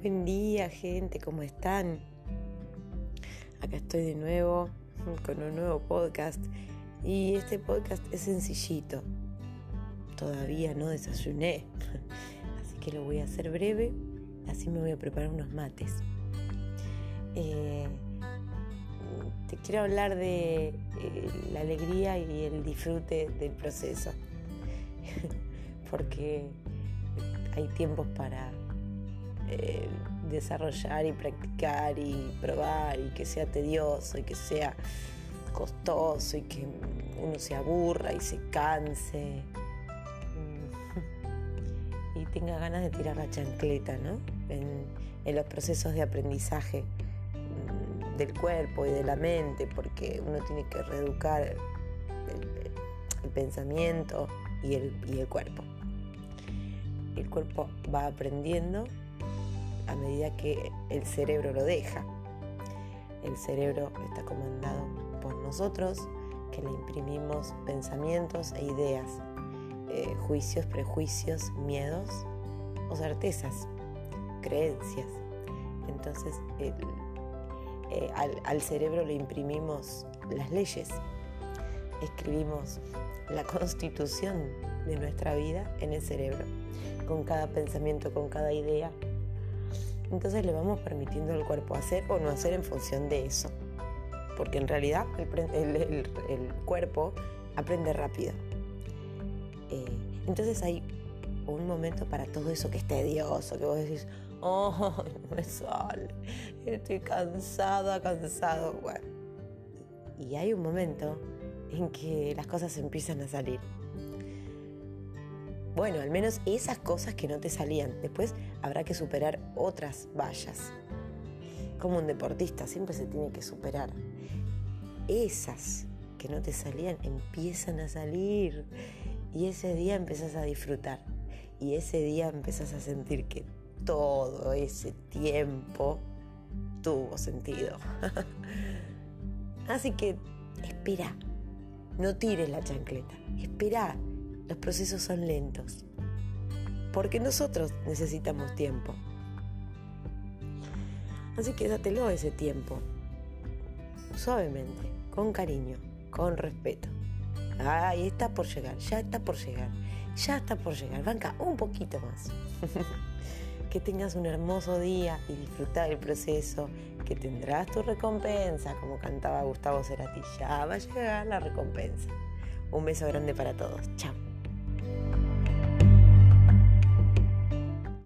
Buen día, gente, ¿cómo están? Acá estoy de nuevo con un nuevo podcast y este podcast es sencillito. Todavía no desayuné, así que lo voy a hacer breve, así me voy a preparar unos mates. Eh, te quiero hablar de eh, la alegría y el disfrute del proceso, porque hay tiempos para eh, desarrollar y practicar y probar y que sea tedioso y que sea costoso y que uno se aburra y se canse. Mm, y tenga ganas de tirar la chancleta ¿no? en, los procesos de aprendizaje mm, del cuerpo y de la mente porque uno tiene que reeducar el, pensamiento y el, y el cuerpo. El cuerpo va aprendiendo a medida que el cerebro lo deja. El cerebro está comandado por nosotros, que le imprimimos pensamientos e ideas, eh, juicios, prejuicios, miedos o certezas, creencias. Entonces eh, al cerebro le imprimimos las leyes, escribimos la constitución de nuestra vida en el cerebro, con cada pensamiento, con cada idea, entonces le vamos permitiendo al cuerpo hacer o no hacer en función de eso. Porque en realidad el, cuerpo aprende rápido. Eh, entonces hay un momento para todo eso que es tedioso, que vos decís, oh, no me sale, estoy cansada, cansado. Bueno. Y hay un momento en que las cosas empiezan a salir bueno, al menos esas cosas que no te salían. Después habrá que superar otras vallas. Como un deportista, siempre se tiene que superar. Esas que no te salían empiezan a salir. Y ese día empezás a disfrutar. Y ese día empezás a sentir que todo ese tiempo tuvo sentido. Así que espera, no tires la chancleta, espera los procesos son lentos, porque nosotros necesitamos tiempo. Así que dátelo ese tiempo, suavemente, con cariño, con respeto. Ahí está por llegar, ya está por llegar, ya está por llegar. Banca un poquito más. que tengas un hermoso día y disfrutar el proceso, que tendrás tu recompensa, como cantaba Gustavo Cerati. Ya va a llegar la recompensa. Un beso grande para todos. Chao.